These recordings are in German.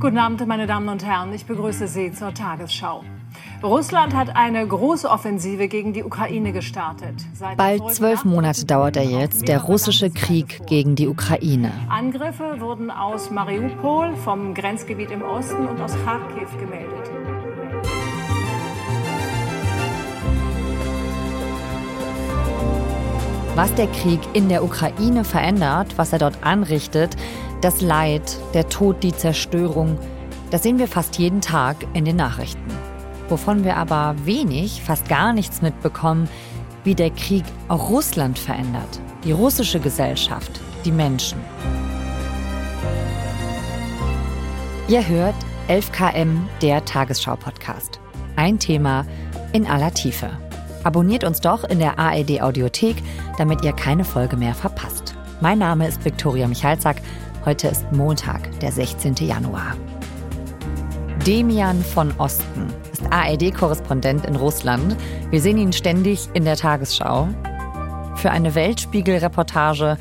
Guten Abend, meine Damen und Herren. Ich begrüße Sie zur Tagesschau. Russland hat eine große Offensive gegen die Ukraine gestartet. Seit Bald zwölf Monate dauert er jetzt, der russische Krieg gegen die Ukraine. Angriffe wurden aus Mariupol, vom Grenzgebiet im Osten und aus Kharkiv gemeldet. Was der Krieg in der Ukraine verändert, was er dort anrichtet, das Leid, der Tod, die Zerstörung, das sehen wir fast jeden Tag in den Nachrichten. Wovon wir aber wenig, fast gar nichts mitbekommen, wie der Krieg auch Russland verändert, die russische Gesellschaft, die Menschen. Ihr hört 11KM, der Tagesschau-Podcast. Ein Thema in aller Tiefe. Abonniert uns doch in der ARD Audiothek, damit ihr keine Folge mehr verpasst. Mein Name ist Viktoria Michalzack. Heute ist Montag, der 16. Januar. Demian von Osten ist ARD-Korrespondent in Russland. Wir sehen ihn ständig in der Tagesschau. Für eine Weltspiegel-Reportage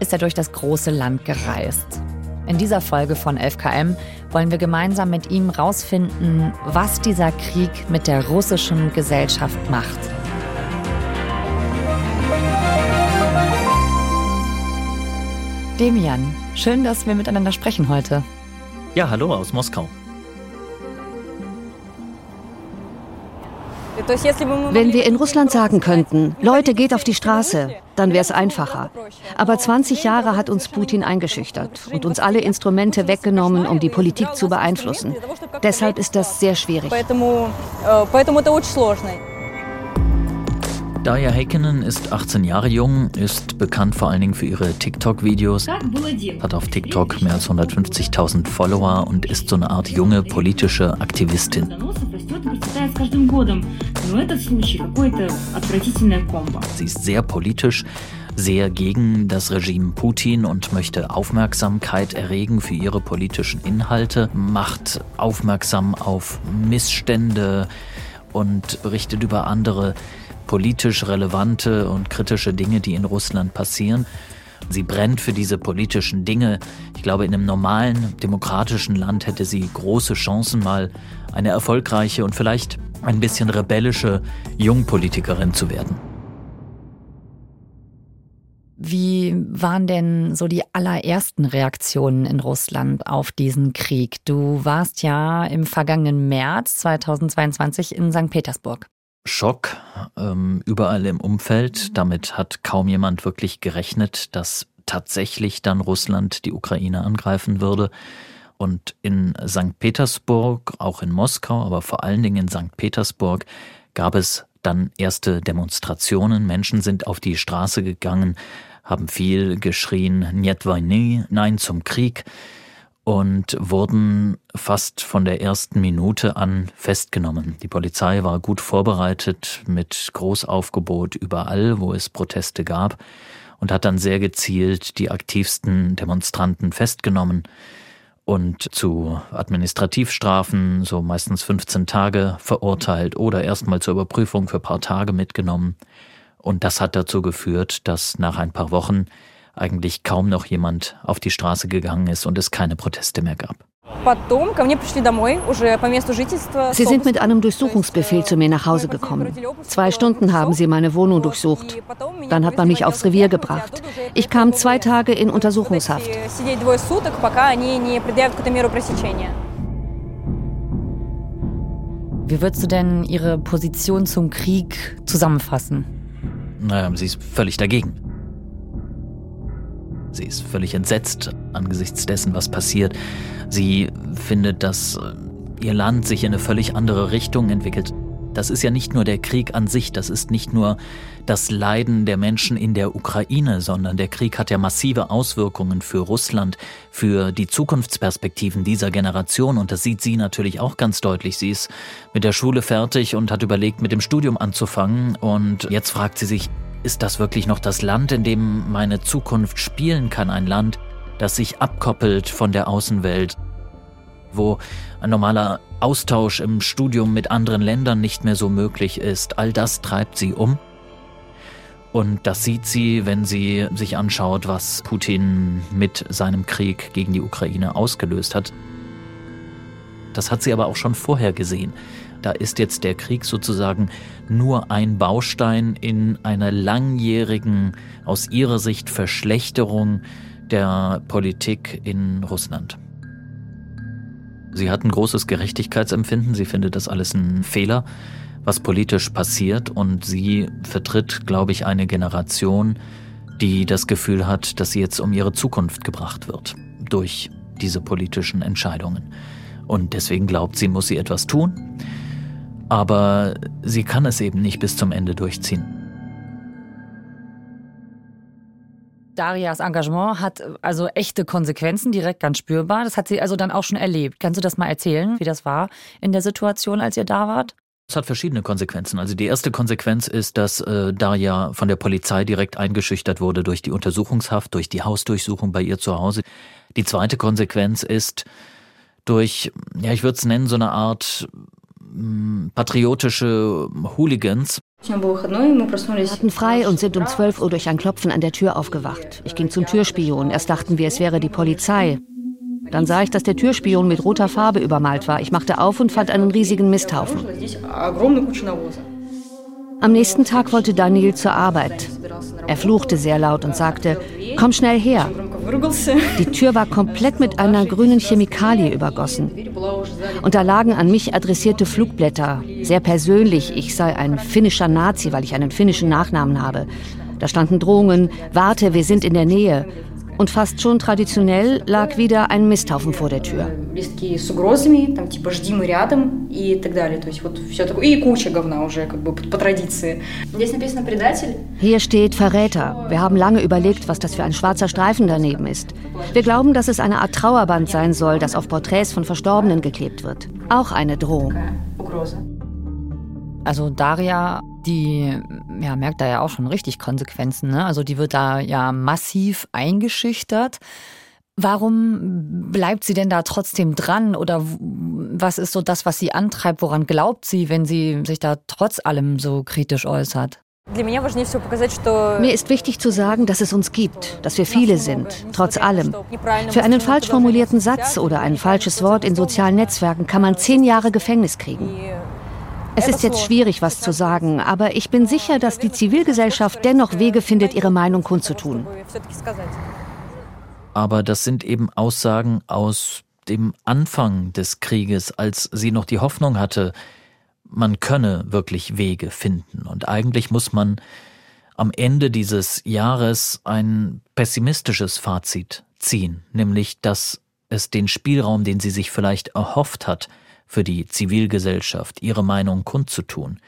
ist er durch das große Land gereist. In dieser Folge von 11KM wollen wir gemeinsam mit ihm herausfinden, was dieser Krieg mit der russischen Gesellschaft macht. Demian, schön, dass wir miteinander sprechen heute. Ja, hallo aus Moskau. Wenn wir in Russland sagen könnten, Leute, geht auf die Straße, dann wäre es einfacher. Aber 20 Jahre hat uns Putin eingeschüchtert und uns alle Instrumente weggenommen, um die Politik zu beeinflussen. Deshalb ist das sehr schwierig. Daya Heikkinen ist 18 Jahre jung, ist bekannt vor allen Dingen für ihre TikTok-Videos, hat auf TikTok mehr als 150.000 Follower und ist so eine Art junge politische Aktivistin. Sie ist sehr politisch, sehr gegen das Regime Putin und möchte Aufmerksamkeit erregen für ihre politischen Inhalte, macht aufmerksam auf Missstände und berichtet über andere politisch relevante und kritische Dinge, die in Russland passieren. Sie brennt für diese politischen Dinge. Ich glaube, in einem normalen, demokratischen Land hätte sie große Chancen, mal eine erfolgreiche und vielleicht ein bisschen rebellische Jungpolitikerin zu werden. Wie waren denn so die allerersten Reaktionen in Russland auf diesen Krieg? Du warst ja im vergangenen März 2022 in St. Petersburg. Schock ähm, überall im Umfeld. Mhm. Damit hat kaum jemand wirklich gerechnet, dass tatsächlich dann Russland die Ukraine angreifen würde. Und in St. Petersburg, auch in Moskau, aber vor allen Dingen in St. Petersburg gab es dann erste Demonstrationen. Menschen sind auf die Straße gegangen, haben viel geschrien, Njet nein zum Krieg und wurden fast von der ersten Minute an festgenommen. Die Polizei war gut vorbereitet mit Großaufgebot überall, wo es Proteste gab und hat dann sehr gezielt die aktivsten Demonstranten festgenommen und zu Administrativstrafen, so meistens 15 Tage verurteilt oder erstmal zur Überprüfung für paar Tage mitgenommen. Und das hat dazu geführt, dass nach ein paar Wochen eigentlich kaum noch jemand auf die Straße gegangen ist und es keine Proteste mehr gab. Sie sind mit einem Durchsuchungsbefehl zu mir nach Hause gekommen. Zwei Stunden haben sie meine Wohnung durchsucht. Dann hat man mich aufs Revier gebracht. Ich kam zwei Tage in Untersuchungshaft. Wie würdest du denn Ihre Position zum Krieg zusammenfassen? Naja, sie ist völlig dagegen. Sie ist völlig entsetzt angesichts dessen, was passiert. Sie findet, dass äh, ihr Land sich in eine völlig andere Richtung entwickelt. Das ist ja nicht nur der Krieg an sich, das ist nicht nur das Leiden der Menschen in der Ukraine, sondern der Krieg hat ja massive Auswirkungen für Russland, für die Zukunftsperspektiven dieser Generation und das sieht sie natürlich auch ganz deutlich. Sie ist mit der Schule fertig und hat überlegt, mit dem Studium anzufangen und jetzt fragt sie sich, ist das wirklich noch das Land, in dem meine Zukunft spielen kann? Ein Land, das sich abkoppelt von der Außenwelt, wo ein normaler Austausch im Studium mit anderen Ländern nicht mehr so möglich ist. All das treibt sie um. Und das sieht sie, wenn sie sich anschaut, was Putin mit seinem Krieg gegen die Ukraine ausgelöst hat. Das hat sie aber auch schon vorher gesehen. Da ist jetzt der Krieg sozusagen nur ein Baustein in einer langjährigen, aus ihrer Sicht Verschlechterung der Politik in Russland. Sie hat ein großes Gerechtigkeitsempfinden. Sie findet das alles ein Fehler, was politisch passiert. Und sie vertritt, glaube ich, eine Generation, die das Gefühl hat, dass sie jetzt um ihre Zukunft gebracht wird durch diese politischen Entscheidungen. Und deswegen glaubt sie, muss sie etwas tun. Aber sie kann es eben nicht bis zum Ende durchziehen. Darias Engagement hat also echte Konsequenzen, direkt ganz spürbar. Das hat sie also dann auch schon erlebt. Kannst du das mal erzählen, wie das war in der Situation, als ihr da wart? Es hat verschiedene Konsequenzen. Also die erste Konsequenz ist, dass äh, Daria von der Polizei direkt eingeschüchtert wurde durch die Untersuchungshaft, durch die Hausdurchsuchung bei ihr zu Hause. Die zweite Konsequenz ist durch, ja, ich würde es nennen, so eine Art patriotische Hooligans. Wir hatten frei und sind um 12 Uhr durch ein Klopfen an der Tür aufgewacht. Ich ging zum Türspion. Erst dachten wir, es wäre die Polizei. Dann sah ich, dass der Türspion mit roter Farbe übermalt war. Ich machte auf und fand einen riesigen Misthaufen. Am nächsten Tag wollte Daniel zur Arbeit. Er fluchte sehr laut und sagte, komm schnell her. Die Tür war komplett mit einer grünen Chemikalie übergossen. Und da lagen an mich adressierte Flugblätter. Sehr persönlich, ich sei ein finnischer Nazi, weil ich einen finnischen Nachnamen habe. Da standen Drohungen, warte, wir sind in der Nähe. Und fast schon traditionell lag wieder ein Misthaufen vor der Tür. Hier steht Verräter. Wir haben lange überlegt, was das für ein schwarzer Streifen daneben ist. Wir glauben, dass es eine Art Trauerband sein soll, das auf Porträts von Verstorbenen geklebt wird. Auch eine Drohung. Also Daria die ja, merkt da ja auch schon richtig Konsequenzen. Ne? Also die wird da ja massiv eingeschüchtert. Warum bleibt sie denn da trotzdem dran? Oder was ist so das, was sie antreibt? Woran glaubt sie, wenn sie sich da trotz allem so kritisch äußert? Mir ist wichtig zu sagen, dass es uns gibt, dass wir viele sind, trotz allem. Für einen falsch formulierten Satz oder ein falsches Wort in sozialen Netzwerken kann man zehn Jahre Gefängnis kriegen. Es ist jetzt schwierig, was zu sagen, aber ich bin sicher, dass die Zivilgesellschaft dennoch Wege findet, ihre Meinung kundzutun. Aber das sind eben Aussagen aus dem Anfang des Krieges, als sie noch die Hoffnung hatte, man könne wirklich Wege finden. Und eigentlich muss man am Ende dieses Jahres ein pessimistisches Fazit ziehen, nämlich dass es den Spielraum, den sie sich vielleicht erhofft hat, für die Zivilgesellschaft, ihre Meinung kundzutun,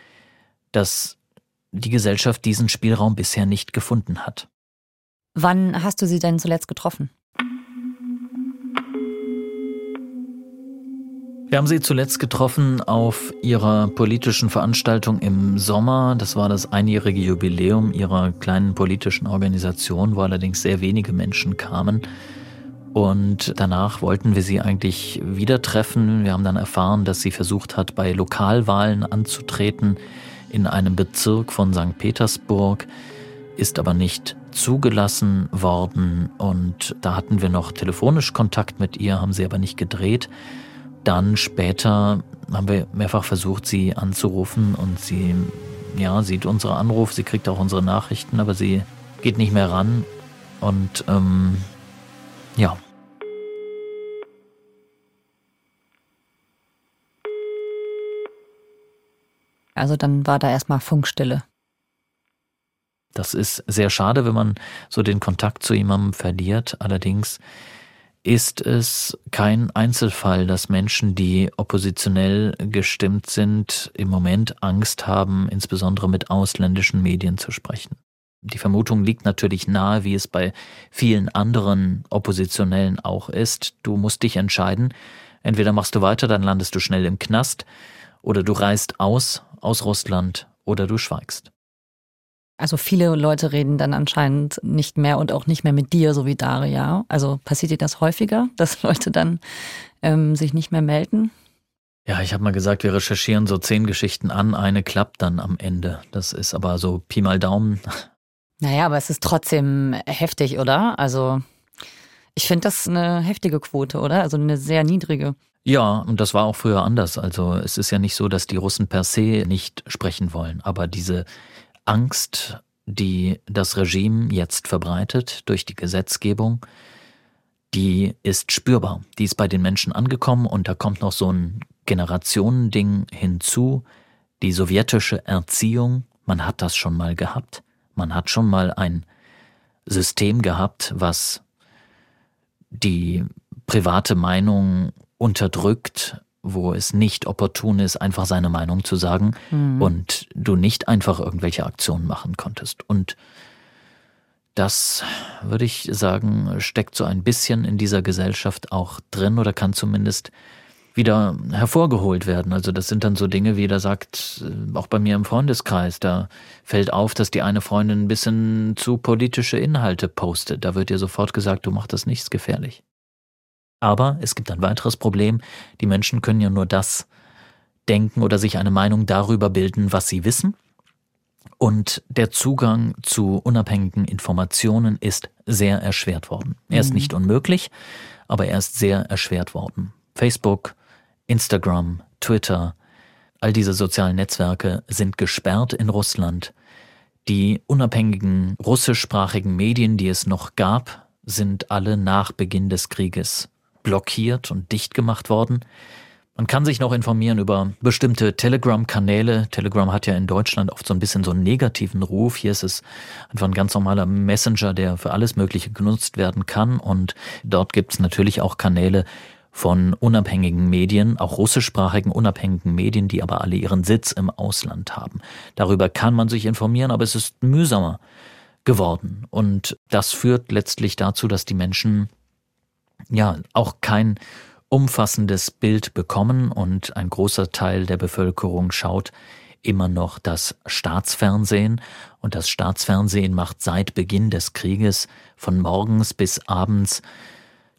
dass die Gesellschaft diesen Spielraum bisher nicht gefunden hat. Wann hast du sie denn zuletzt getroffen? Wir haben sie zuletzt getroffen auf ihrer politischen Veranstaltung im Sommer. Das war das einjährige Jubiläum ihrer kleinen politischen Organisation, wo allerdings sehr wenige Menschen kamen. Und danach wollten wir sie eigentlich wieder treffen. Wir haben dann erfahren, dass sie versucht hat, bei Lokalwahlen anzutreten in einem Bezirk von St. Petersburg, ist aber nicht zugelassen worden. Und da hatten wir noch telefonisch Kontakt mit ihr, haben sie aber nicht gedreht. Dann später haben wir mehrfach versucht, sie anzurufen und sie ja, sieht unsere Anrufe, sie kriegt auch unsere Nachrichten, aber sie geht nicht mehr ran. Und ähm, ja, Also dann war da erstmal Funkstille. Das ist sehr schade, wenn man so den Kontakt zu jemandem verliert. Allerdings ist es kein Einzelfall, dass Menschen, die oppositionell gestimmt sind, im Moment Angst haben, insbesondere mit ausländischen Medien zu sprechen. Die Vermutung liegt natürlich nahe, wie es bei vielen anderen Oppositionellen auch ist. Du musst dich entscheiden. Entweder machst du weiter, dann landest du schnell im Knast, oder du reist aus aus Russland oder du schweigst. Also viele Leute reden dann anscheinend nicht mehr und auch nicht mehr mit dir, so wie Daria. Also passiert dir das häufiger, dass Leute dann ähm, sich nicht mehr melden? Ja, ich habe mal gesagt, wir recherchieren so zehn Geschichten an, eine klappt dann am Ende. Das ist aber so Pi mal Daumen. Naja, aber es ist trotzdem heftig, oder? Also ich finde das eine heftige Quote, oder? Also eine sehr niedrige. Ja, und das war auch früher anders. Also es ist ja nicht so, dass die Russen per se nicht sprechen wollen, aber diese Angst, die das Regime jetzt verbreitet durch die Gesetzgebung, die ist spürbar. Die ist bei den Menschen angekommen und da kommt noch so ein Generationending hinzu. Die sowjetische Erziehung, man hat das schon mal gehabt. Man hat schon mal ein System gehabt, was die private Meinung unterdrückt, wo es nicht opportun ist, einfach seine Meinung zu sagen mhm. und du nicht einfach irgendwelche Aktionen machen konntest. Und das, würde ich sagen, steckt so ein bisschen in dieser Gesellschaft auch drin oder kann zumindest wieder hervorgeholt werden. Also das sind dann so Dinge, wie da sagt, äh, auch bei mir im Freundeskreis, da fällt auf, dass die eine Freundin ein bisschen zu politische Inhalte postet. Da wird ihr sofort gesagt, du machst das nichts gefährlich. Aber es gibt ein weiteres Problem. Die Menschen können ja nur das denken oder sich eine Meinung darüber bilden, was sie wissen. Und der Zugang zu unabhängigen Informationen ist sehr erschwert worden. Er ist mhm. nicht unmöglich, aber er ist sehr erschwert worden. Facebook, Instagram, Twitter, all diese sozialen Netzwerke sind gesperrt in Russland. Die unabhängigen russischsprachigen Medien, die es noch gab, sind alle nach Beginn des Krieges blockiert und dicht gemacht worden. Man kann sich noch informieren über bestimmte Telegram-Kanäle. Telegram hat ja in Deutschland oft so ein bisschen so einen negativen Ruf. Hier ist es einfach ein ganz normaler Messenger, der für alles Mögliche genutzt werden kann. Und dort gibt es natürlich auch Kanäle von unabhängigen Medien, auch russischsprachigen unabhängigen Medien, die aber alle ihren Sitz im Ausland haben. Darüber kann man sich informieren, aber es ist mühsamer geworden. Und das führt letztlich dazu, dass die Menschen ja auch kein umfassendes Bild bekommen und ein großer Teil der Bevölkerung schaut immer noch das Staatsfernsehen. Und das Staatsfernsehen macht seit Beginn des Krieges von morgens bis abends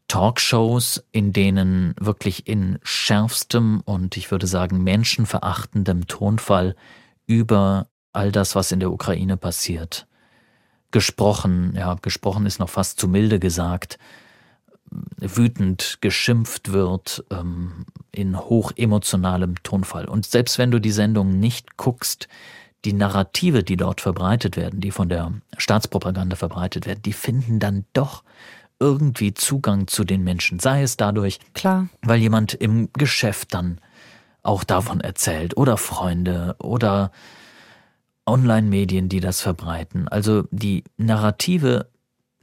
Talkshows, in denen wirklich in schärfstem und ich würde sagen menschenverachtendem Tonfall über all das, was in der Ukraine passiert, gesprochen, ja, gesprochen ist noch fast zu milde gesagt, wütend geschimpft wird ähm, in hochemotionalem Tonfall. Und selbst wenn du die Sendung nicht guckst, die Narrative, die dort verbreitet werden, die von der Staatspropaganda verbreitet werden, die finden dann doch irgendwie Zugang zu den Menschen. Sei es dadurch, Klar. weil jemand im Geschäft dann auch davon erzählt oder Freunde oder Online-Medien, die das verbreiten. Also die Narrative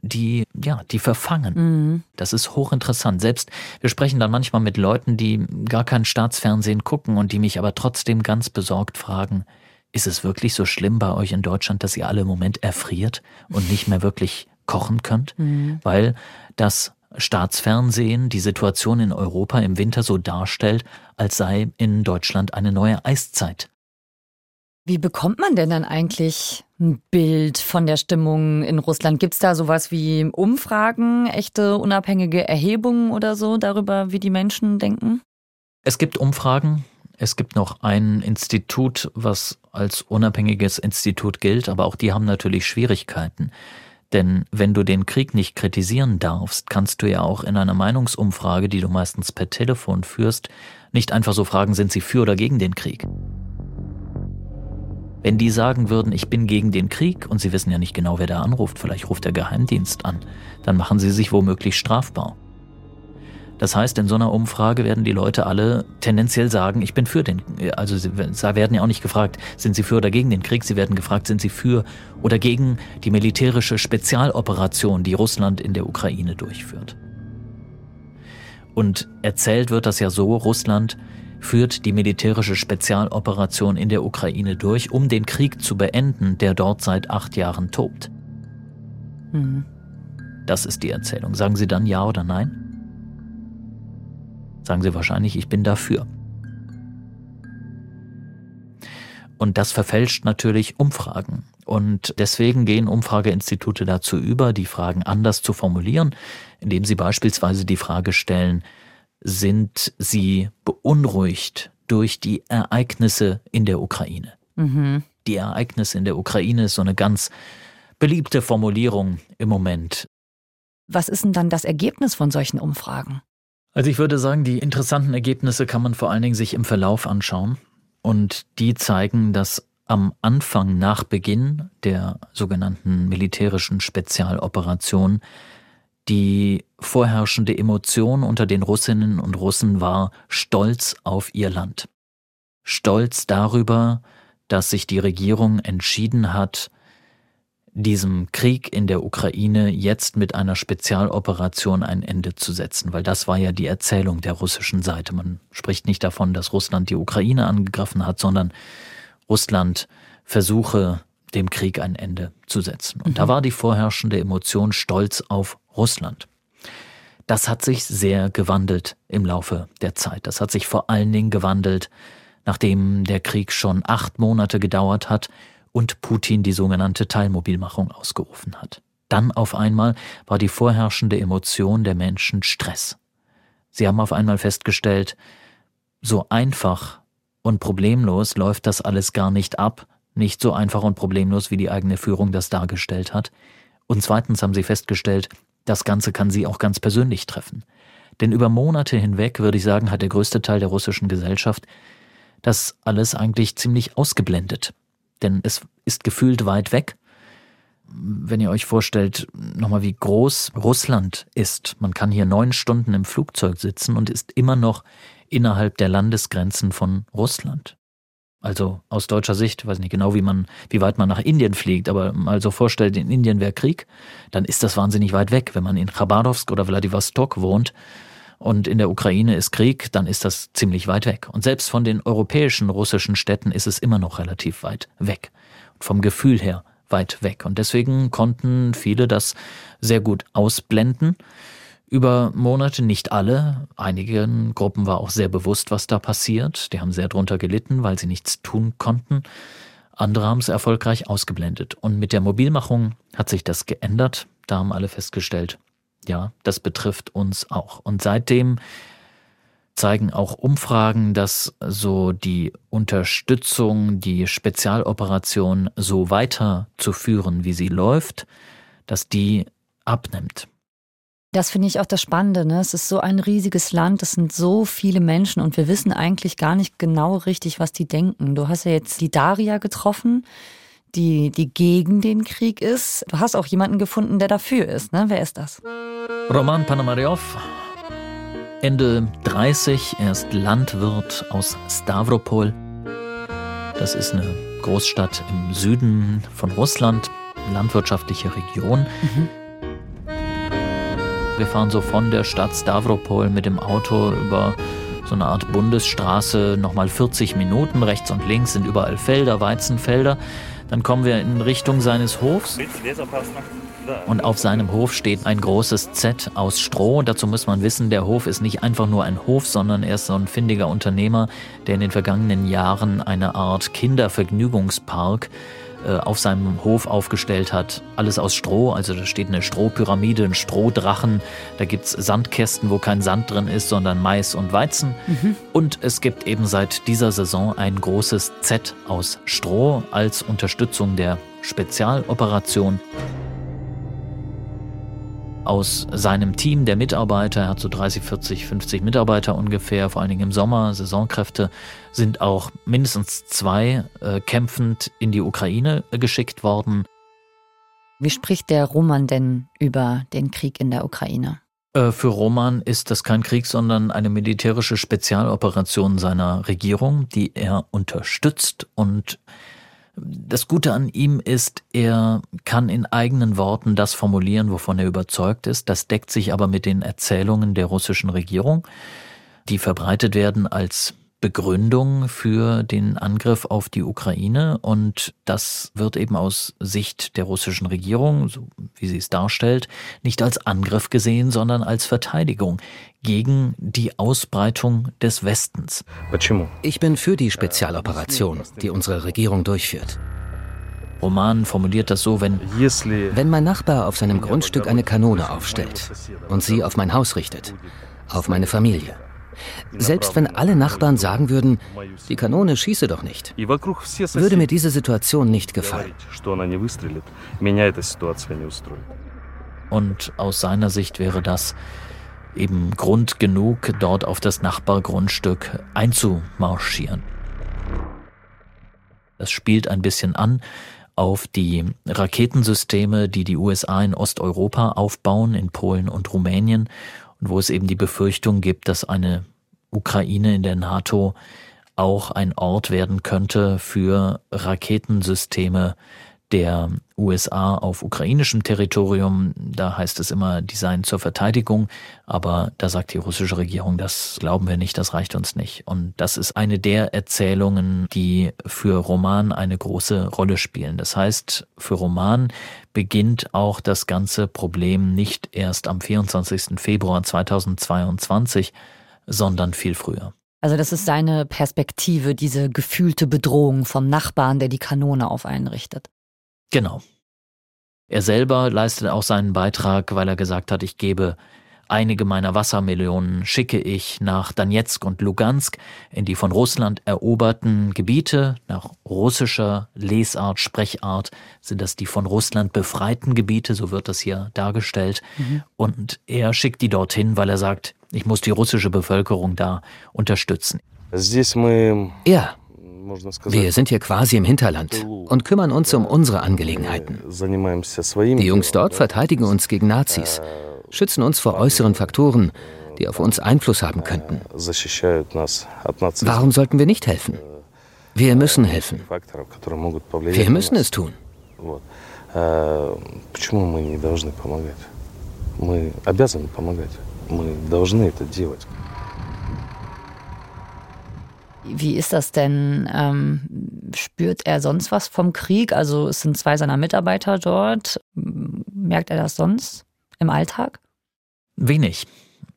die, ja, die verfangen. Mhm. Das ist hochinteressant. Selbst wir sprechen dann manchmal mit Leuten, die gar kein Staatsfernsehen gucken und die mich aber trotzdem ganz besorgt fragen, ist es wirklich so schlimm bei euch in Deutschland, dass ihr alle im Moment erfriert und nicht mehr wirklich kochen könnt? Mhm. Weil das Staatsfernsehen die Situation in Europa im Winter so darstellt, als sei in Deutschland eine neue Eiszeit. Wie bekommt man denn dann eigentlich ein Bild von der Stimmung in Russland? Gibt es da sowas wie Umfragen, echte unabhängige Erhebungen oder so darüber, wie die Menschen denken? Es gibt Umfragen. Es gibt noch ein Institut, was als unabhängiges Institut gilt, aber auch die haben natürlich Schwierigkeiten. Denn wenn du den Krieg nicht kritisieren darfst, kannst du ja auch in einer Meinungsumfrage, die du meistens per Telefon führst, nicht einfach so fragen, sind sie für oder gegen den Krieg. Wenn die sagen würden, ich bin gegen den Krieg und sie wissen ja nicht genau, wer da anruft, vielleicht ruft der Geheimdienst an, dann machen sie sich womöglich strafbar. Das heißt, in so einer Umfrage werden die Leute alle tendenziell sagen, ich bin für den, also sie werden ja auch nicht gefragt, sind sie für oder gegen den Krieg, sie werden gefragt, sind sie für oder gegen die militärische Spezialoperation, die Russland in der Ukraine durchführt. Und erzählt wird das ja so, Russland führt die militärische Spezialoperation in der Ukraine durch, um den Krieg zu beenden, der dort seit acht Jahren tobt. Mhm. Das ist die Erzählung. Sagen Sie dann ja oder nein? Sagen Sie wahrscheinlich, ich bin dafür. Und das verfälscht natürlich Umfragen. Und deswegen gehen Umfrageinstitute dazu über, die Fragen anders zu formulieren, indem sie beispielsweise die Frage stellen, sind sie beunruhigt durch die Ereignisse in der Ukraine. Mhm. Die Ereignisse in der Ukraine ist so eine ganz beliebte Formulierung im Moment. Was ist denn dann das Ergebnis von solchen Umfragen? Also ich würde sagen, die interessanten Ergebnisse kann man vor allen Dingen sich im Verlauf anschauen. Und die zeigen, dass am Anfang nach Beginn der sogenannten militärischen Spezialoperation die vorherrschende Emotion unter den Russinnen und Russen war Stolz auf ihr Land. Stolz darüber, dass sich die Regierung entschieden hat, diesem Krieg in der Ukraine jetzt mit einer Spezialoperation ein Ende zu setzen, weil das war ja die Erzählung der russischen Seite. Man spricht nicht davon, dass Russland die Ukraine angegriffen hat, sondern Russland versuche, dem Krieg ein Ende zu setzen. Und mhm. da war die vorherrschende Emotion Stolz auf Russland. Das hat sich sehr gewandelt im Laufe der Zeit. Das hat sich vor allen Dingen gewandelt, nachdem der Krieg schon acht Monate gedauert hat und Putin die sogenannte Teilmobilmachung ausgerufen hat. Dann auf einmal war die vorherrschende Emotion der Menschen Stress. Sie haben auf einmal festgestellt, so einfach und problemlos läuft das alles gar nicht ab, nicht so einfach und problemlos, wie die eigene Führung das dargestellt hat. Und zweitens haben sie festgestellt, das Ganze kann sie auch ganz persönlich treffen. Denn über Monate hinweg, würde ich sagen, hat der größte Teil der russischen Gesellschaft das alles eigentlich ziemlich ausgeblendet. Denn es ist gefühlt weit weg. Wenn ihr euch vorstellt, nochmal wie groß Russland ist. Man kann hier neun Stunden im Flugzeug sitzen und ist immer noch innerhalb der Landesgrenzen von Russland. Also aus deutscher Sicht, weiß nicht genau, wie man, wie weit man nach Indien fliegt, aber mal so vorstellt, in Indien wäre Krieg, dann ist das wahnsinnig weit weg. Wenn man in Khabarovsk oder Vladivostok wohnt und in der Ukraine ist Krieg, dann ist das ziemlich weit weg. Und selbst von den europäischen russischen Städten ist es immer noch relativ weit weg. vom Gefühl her weit weg. Und deswegen konnten viele das sehr gut ausblenden über Monate, nicht alle. Einigen Gruppen war auch sehr bewusst, was da passiert. Die haben sehr drunter gelitten, weil sie nichts tun konnten. Andere haben es erfolgreich ausgeblendet. Und mit der Mobilmachung hat sich das geändert. Da haben alle festgestellt, ja, das betrifft uns auch. Und seitdem zeigen auch Umfragen, dass so die Unterstützung, die Spezialoperation so weiterzuführen, wie sie läuft, dass die abnimmt. Das finde ich auch das Spannende. Ne? Es ist so ein riesiges Land, es sind so viele Menschen und wir wissen eigentlich gar nicht genau richtig, was die denken. Du hast ja jetzt die Daria getroffen, die, die gegen den Krieg ist. Du hast auch jemanden gefunden, der dafür ist. Ne? Wer ist das? Roman Panamaryov, Ende 30, er ist Landwirt aus Stavropol. Das ist eine Großstadt im Süden von Russland, landwirtschaftliche Region. Mhm. Wir fahren so von der Stadt Stavropol mit dem Auto über so eine Art Bundesstraße nochmal 40 Minuten. Rechts und links sind überall Felder, Weizenfelder. Dann kommen wir in Richtung seines Hofs. Und auf seinem Hof steht ein großes Z aus Stroh. Dazu muss man wissen, der Hof ist nicht einfach nur ein Hof, sondern er ist so ein findiger Unternehmer, der in den vergangenen Jahren eine Art Kindervergnügungspark auf seinem Hof aufgestellt hat. Alles aus Stroh, also da steht eine Strohpyramide, ein Strohdrachen, da gibt es Sandkästen, wo kein Sand drin ist, sondern Mais und Weizen. Mhm. Und es gibt eben seit dieser Saison ein großes Z aus Stroh als Unterstützung der Spezialoperation aus seinem Team der Mitarbeiter, er hat so 30, 40, 50 Mitarbeiter ungefähr, vor allen Dingen im Sommer, Saisonkräfte, sind auch mindestens zwei äh, kämpfend in die Ukraine geschickt worden. Wie spricht der Roman denn über den Krieg in der Ukraine? Äh, für Roman ist das kein Krieg, sondern eine militärische Spezialoperation seiner Regierung, die er unterstützt und das Gute an ihm ist, er kann in eigenen Worten das formulieren, wovon er überzeugt ist. Das deckt sich aber mit den Erzählungen der russischen Regierung, die verbreitet werden als Begründung für den Angriff auf die Ukraine und das wird eben aus Sicht der russischen Regierung, so wie sie es darstellt, nicht als Angriff gesehen, sondern als Verteidigung gegen die Ausbreitung des Westens. Ich bin für die Spezialoperation, die unsere Regierung durchführt. Roman formuliert das so, wenn wenn mein Nachbar auf seinem Grundstück eine Kanone aufstellt und sie auf mein Haus richtet, auf meine Familie, selbst wenn alle Nachbarn sagen würden, die Kanone schieße doch nicht, würde mir diese Situation nicht gefallen. Und aus seiner Sicht wäre das eben Grund genug, dort auf das Nachbargrundstück einzumarschieren. Das spielt ein bisschen an auf die Raketensysteme, die die USA in Osteuropa aufbauen, in Polen und Rumänien, und wo es eben die Befürchtung gibt, dass eine Ukraine in der NATO auch ein Ort werden könnte für Raketensysteme der USA auf ukrainischem Territorium. Da heißt es immer, die seien zur Verteidigung. Aber da sagt die russische Regierung, das glauben wir nicht, das reicht uns nicht. Und das ist eine der Erzählungen, die für Roman eine große Rolle spielen. Das heißt, für Roman beginnt auch das ganze Problem nicht erst am 24. Februar 2022, sondern viel früher. Also das ist seine Perspektive, diese gefühlte Bedrohung vom Nachbarn, der die Kanone auf einen richtet. Genau. Er selber leistet auch seinen Beitrag, weil er gesagt hat, ich gebe einige meiner Wassermillionen schicke ich nach Donetsk und Lugansk in die von Russland eroberten Gebiete. Nach russischer Lesart, Sprechart sind das die von Russland befreiten Gebiete, so wird das hier dargestellt. Mhm. Und er schickt die dorthin, weil er sagt, ich muss die russische Bevölkerung da unterstützen. Ja, wir sind hier quasi im Hinterland und kümmern uns um unsere Angelegenheiten. Die Jungs dort verteidigen uns gegen Nazis, schützen uns vor äußeren Faktoren, die auf uns Einfluss haben könnten. Warum sollten wir nicht helfen? Wir müssen helfen. Wir müssen es tun. Мы обязаны помогать. Мы должны это делать. Wie ist das denn? Ähm, spürt er sonst was vom Krieg? Also es sind zwei seiner Mitarbeiter dort. Merkt er das sonst im Alltag? Wenig.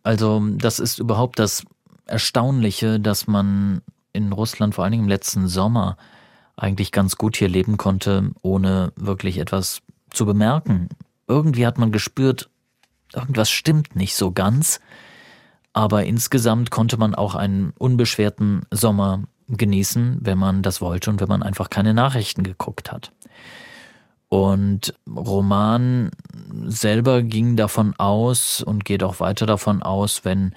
Also das ist überhaupt das Erstaunliche, dass man in Russland vor allen Dingen im letzten Sommer eigentlich ganz gut hier leben konnte, ohne wirklich etwas zu bemerken. Irgendwie hat man gespürt, irgendwas stimmt nicht so ganz aber insgesamt konnte man auch einen unbeschwerten Sommer genießen, wenn man das wollte und wenn man einfach keine Nachrichten geguckt hat. Und Roman selber ging davon aus und geht auch weiter davon aus, wenn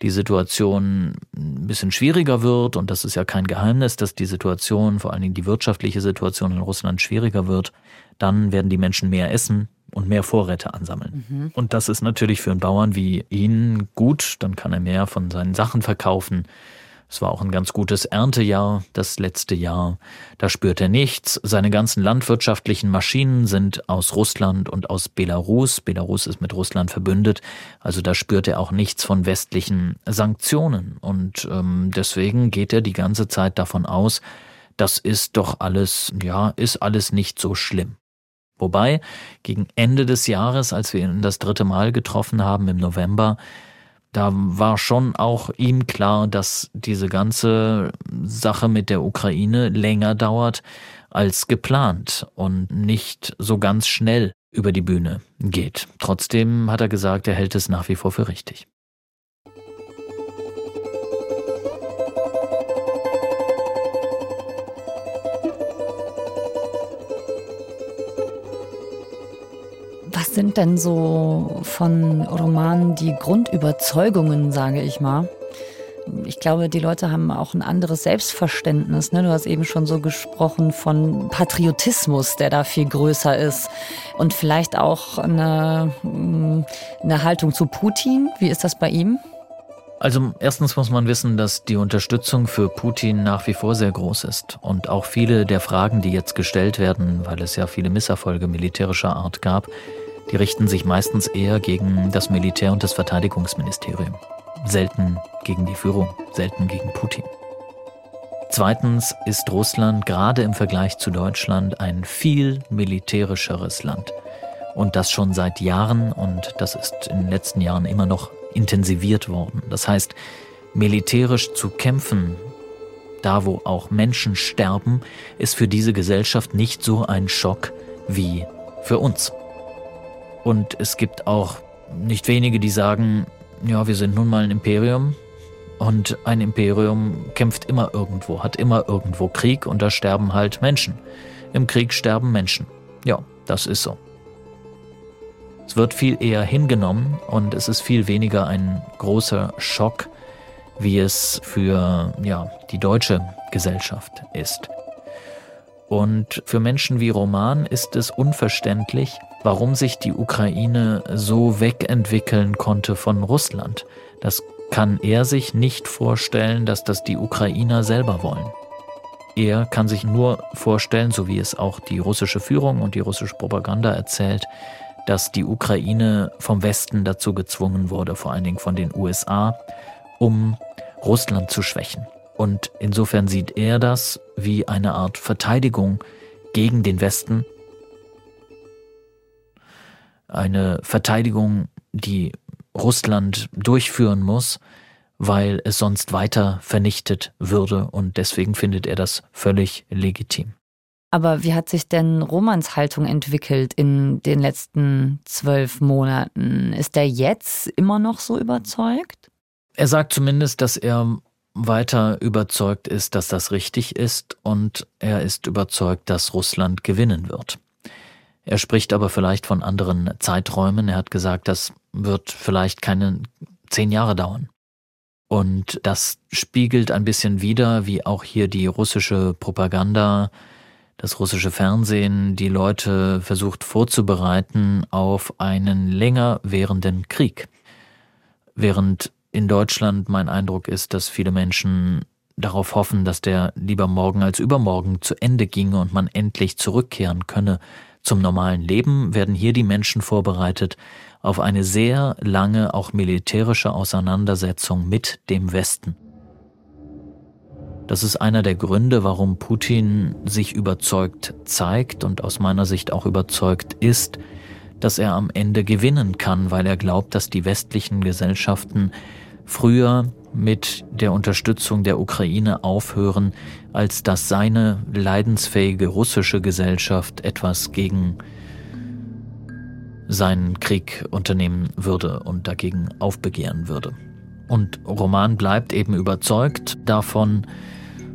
die Situation ein bisschen schwieriger wird, und das ist ja kein Geheimnis, dass die Situation, vor allen Dingen die wirtschaftliche Situation in Russland schwieriger wird, dann werden die Menschen mehr essen, und mehr Vorräte ansammeln. Mhm. Und das ist natürlich für einen Bauern wie ihn gut, dann kann er mehr von seinen Sachen verkaufen. Es war auch ein ganz gutes Erntejahr, das letzte Jahr. Da spürt er nichts. Seine ganzen landwirtschaftlichen Maschinen sind aus Russland und aus Belarus. Belarus ist mit Russland verbündet. Also da spürt er auch nichts von westlichen Sanktionen. Und ähm, deswegen geht er die ganze Zeit davon aus, das ist doch alles, ja, ist alles nicht so schlimm. Wobei, gegen Ende des Jahres, als wir ihn das dritte Mal getroffen haben im November, da war schon auch ihm klar, dass diese ganze Sache mit der Ukraine länger dauert als geplant und nicht so ganz schnell über die Bühne geht. Trotzdem hat er gesagt, er hält es nach wie vor für richtig. Sind denn so von Romanen die Grundüberzeugungen, sage ich mal? Ich glaube, die Leute haben auch ein anderes Selbstverständnis. Ne? Du hast eben schon so gesprochen von Patriotismus, der da viel größer ist. Und vielleicht auch eine, mm, eine Haltung zu Putin. Wie ist das bei ihm? Also erstens muss man wissen, dass die Unterstützung für Putin nach wie vor sehr groß ist. Und auch viele der Fragen, die jetzt gestellt werden, weil es ja viele Misserfolge militärischer Art gab, die richten sich meistens eher gegen das Militär und das Verteidigungsministerium. Selten gegen die Führung, selten gegen Putin. Zweitens ist Russland gerade im Vergleich zu Deutschland ein viel militärischeres Land. Und das schon seit Jahren und das ist in den letzten Jahren immer noch intensiviert worden. Das heißt, militärisch zu kämpfen, da wo auch Menschen sterben, ist für diese Gesellschaft nicht so ein Schock wie für uns. Und es gibt auch nicht wenige, die sagen, ja, wir sind nun mal ein Imperium und ein Imperium kämpft immer irgendwo, hat immer irgendwo Krieg und da sterben halt Menschen. Im Krieg sterben Menschen. Ja, das ist so. Es wird viel eher hingenommen und es ist viel weniger ein großer Schock, wie es für ja, die deutsche Gesellschaft ist. Und für Menschen wie Roman ist es unverständlich, warum sich die Ukraine so wegentwickeln konnte von Russland. Das kann er sich nicht vorstellen, dass das die Ukrainer selber wollen. Er kann sich nur vorstellen, so wie es auch die russische Führung und die russische Propaganda erzählt, dass die Ukraine vom Westen dazu gezwungen wurde, vor allen Dingen von den USA, um Russland zu schwächen. Und insofern sieht er das wie eine Art Verteidigung gegen den Westen. Eine Verteidigung, die Russland durchführen muss, weil es sonst weiter vernichtet würde. Und deswegen findet er das völlig legitim. Aber wie hat sich denn Romans Haltung entwickelt in den letzten zwölf Monaten? Ist er jetzt immer noch so überzeugt? Er sagt zumindest, dass er weiter überzeugt ist, dass das richtig ist und er ist überzeugt, dass Russland gewinnen wird. Er spricht aber vielleicht von anderen Zeiträumen. Er hat gesagt, das wird vielleicht keine zehn Jahre dauern. Und das spiegelt ein bisschen wider, wie auch hier die russische Propaganda, das russische Fernsehen die Leute versucht vorzubereiten auf einen länger währenden Krieg. Während in Deutschland mein Eindruck ist, dass viele Menschen darauf hoffen, dass der lieber morgen als übermorgen zu Ende ginge und man endlich zurückkehren könne zum normalen Leben, werden hier die Menschen vorbereitet auf eine sehr lange, auch militärische Auseinandersetzung mit dem Westen. Das ist einer der Gründe, warum Putin sich überzeugt zeigt und aus meiner Sicht auch überzeugt ist, dass er am Ende gewinnen kann, weil er glaubt, dass die westlichen Gesellschaften früher mit der Unterstützung der Ukraine aufhören, als dass seine leidensfähige russische Gesellschaft etwas gegen seinen Krieg unternehmen würde und dagegen aufbegehren würde. Und Roman bleibt eben überzeugt davon,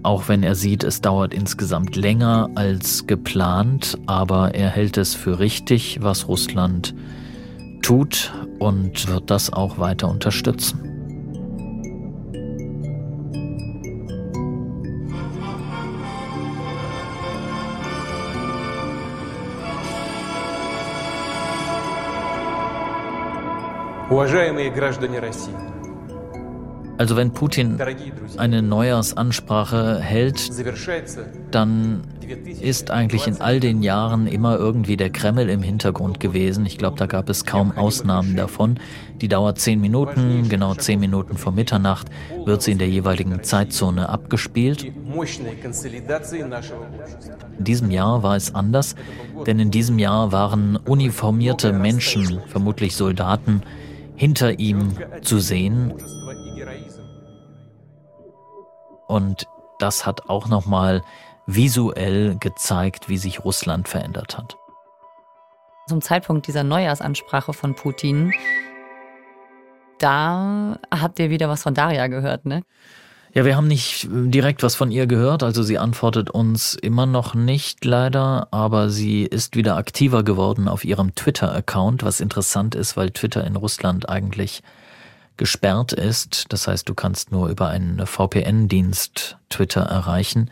auch wenn er sieht, es dauert insgesamt länger als geplant, aber er hält es für richtig, was Russland tut und wird das auch weiter unterstützen. Also wenn Putin eine Neujahrsansprache hält, dann ist eigentlich in all den Jahren immer irgendwie der Kreml im Hintergrund gewesen. Ich glaube, da gab es kaum Ausnahmen davon. Die dauert zehn Minuten, genau zehn Minuten vor Mitternacht wird sie in der jeweiligen Zeitzone abgespielt. In diesem Jahr war es anders, denn in diesem Jahr waren uniformierte Menschen, vermutlich Soldaten, hinter ihm zu sehen. Und das hat auch nochmal visuell gezeigt, wie sich Russland verändert hat. Zum Zeitpunkt dieser Neujahrsansprache von Putin, da habt ihr wieder was von Daria gehört, ne? Ja, wir haben nicht direkt was von ihr gehört, also sie antwortet uns immer noch nicht leider, aber sie ist wieder aktiver geworden auf ihrem Twitter-Account, was interessant ist, weil Twitter in Russland eigentlich gesperrt ist. Das heißt, du kannst nur über einen VPN-Dienst Twitter erreichen.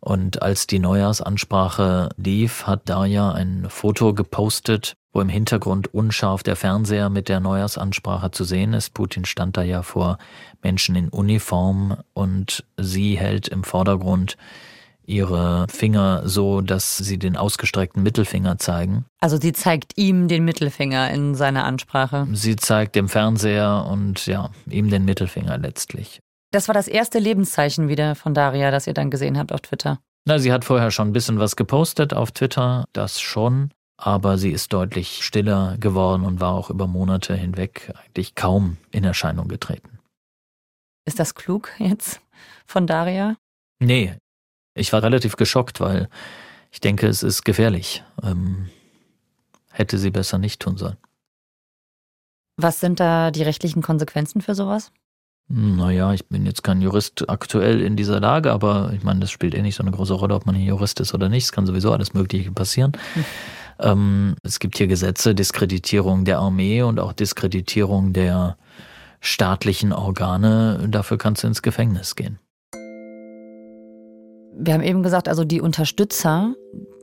Und als die Neujahrsansprache lief, hat Darja ein Foto gepostet, wo im Hintergrund unscharf der Fernseher mit der Neujahrsansprache zu sehen ist. Putin stand da ja vor Menschen in Uniform und sie hält im Vordergrund ihre Finger so, dass sie den ausgestreckten Mittelfinger zeigen. Also sie zeigt ihm den Mittelfinger in seiner Ansprache. Sie zeigt dem Fernseher und ja, ihm den Mittelfinger letztlich. Das war das erste Lebenszeichen wieder von Daria, das ihr dann gesehen habt auf Twitter. Na, sie hat vorher schon ein bisschen was gepostet auf Twitter, das schon, aber sie ist deutlich stiller geworden und war auch über Monate hinweg eigentlich kaum in Erscheinung getreten. Ist das klug jetzt von Daria? Nee, ich war relativ geschockt, weil ich denke, es ist gefährlich. Ähm, hätte sie besser nicht tun sollen. Was sind da die rechtlichen Konsequenzen für sowas? Naja, ich bin jetzt kein Jurist aktuell in dieser Lage, aber ich meine, das spielt eh nicht so eine große Rolle, ob man ein Jurist ist oder nicht. Es kann sowieso alles Mögliche passieren. Hm. Ähm, es gibt hier Gesetze, Diskreditierung der Armee und auch Diskreditierung der staatlichen Organe. Dafür kannst du ins Gefängnis gehen. Wir haben eben gesagt, also die Unterstützer,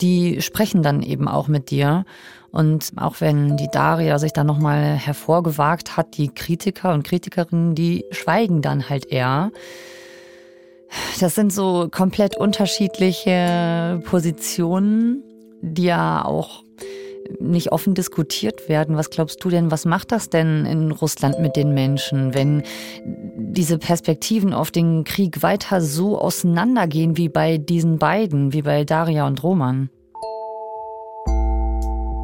die sprechen dann eben auch mit dir. Und auch wenn die Daria sich dann nochmal hervorgewagt hat, die Kritiker und Kritikerinnen, die schweigen dann halt eher. Das sind so komplett unterschiedliche Positionen, die ja auch nicht offen diskutiert werden. Was glaubst du denn, was macht das denn in Russland mit den Menschen, wenn diese Perspektiven auf den Krieg weiter so auseinandergehen wie bei diesen beiden, wie bei Daria und Roman?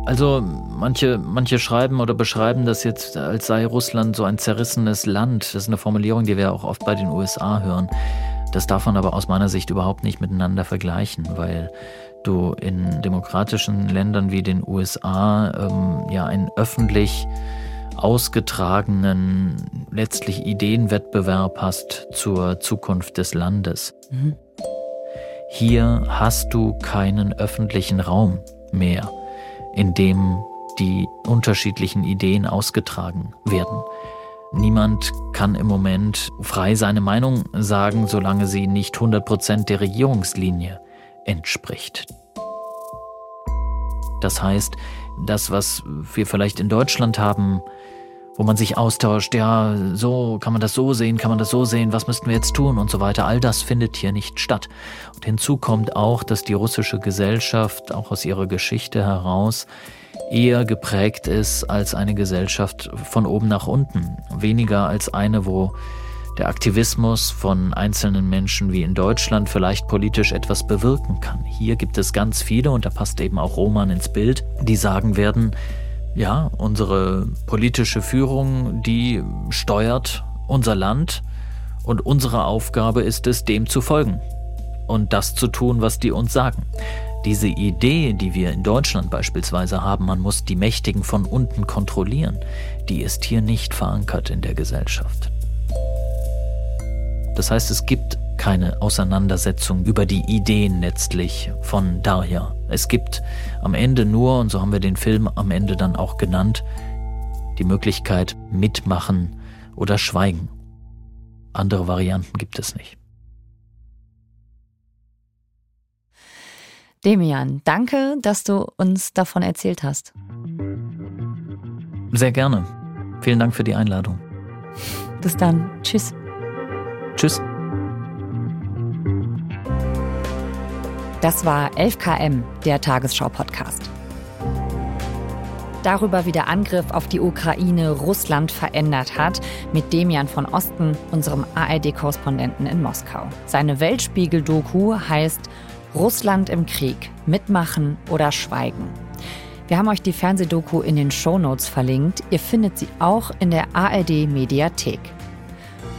Also manche, manche schreiben oder beschreiben das jetzt, als sei Russland so ein zerrissenes Land. Das ist eine Formulierung, die wir auch oft bei den USA hören. Das darf man aber aus meiner Sicht überhaupt nicht miteinander vergleichen, weil du in demokratischen Ländern wie den USA ähm, ja einen öffentlich ausgetragenen, letztlich Ideenwettbewerb hast zur Zukunft des Landes. Mhm. Hier hast du keinen öffentlichen Raum mehr, in dem die unterschiedlichen Ideen ausgetragen werden. Niemand kann im Moment frei seine Meinung sagen, solange sie nicht 100% der Regierungslinie entspricht. Das heißt, das, was wir vielleicht in Deutschland haben, wo man sich austauscht, ja, so kann man das so sehen, kann man das so sehen, was müssten wir jetzt tun und so weiter, all das findet hier nicht statt. Und hinzu kommt auch, dass die russische Gesellschaft auch aus ihrer Geschichte heraus eher geprägt ist als eine Gesellschaft von oben nach unten, weniger als eine, wo der Aktivismus von einzelnen Menschen wie in Deutschland vielleicht politisch etwas bewirken kann. Hier gibt es ganz viele, und da passt eben auch Roman ins Bild, die sagen werden, ja, unsere politische Führung, die steuert unser Land und unsere Aufgabe ist es, dem zu folgen und das zu tun, was die uns sagen. Diese Idee, die wir in Deutschland beispielsweise haben, man muss die Mächtigen von unten kontrollieren, die ist hier nicht verankert in der Gesellschaft. Das heißt, es gibt keine Auseinandersetzung über die Ideen letztlich von Darja. Es gibt am Ende nur, und so haben wir den Film am Ende dann auch genannt, die Möglichkeit mitmachen oder schweigen. Andere Varianten gibt es nicht. Demian, danke, dass du uns davon erzählt hast. Sehr gerne. Vielen Dank für die Einladung. Bis dann. Tschüss. Tschüss. Das war 11KM, der Tagesschau-Podcast. Darüber, wie der Angriff auf die Ukraine Russland verändert hat, mit Demian von Osten, unserem ARD-Korrespondenten in Moskau. Seine Weltspiegel-Doku heißt Russland im Krieg, mitmachen oder schweigen. Wir haben euch die Fernsehdoku in den Shownotes verlinkt. Ihr findet sie auch in der ARD Mediathek.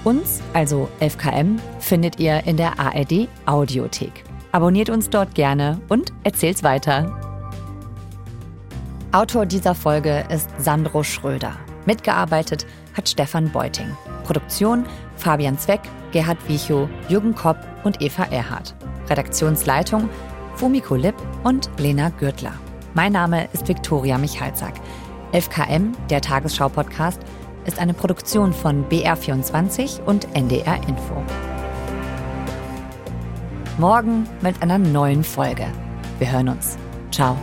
Uns, also 11KM, findet ihr in der ARD Audiothek. Abonniert uns dort gerne und erzählt's weiter. Autor dieser Folge ist Sandro Schröder. Mitgearbeitet hat Stefan Beuting. Produktion Fabian Zweck, Gerhard Wichow, Jürgen Kopp und Eva Erhardt. Redaktionsleitung Fumiko Lipp und Lena Gürtler. Mein Name ist Viktoria Michalzack. 11KM, der Tagesschau-Podcast, ist eine Produktion von BR24 und NDR Info. Morgen mit einer neuen Folge. Wir hören uns. Ciao.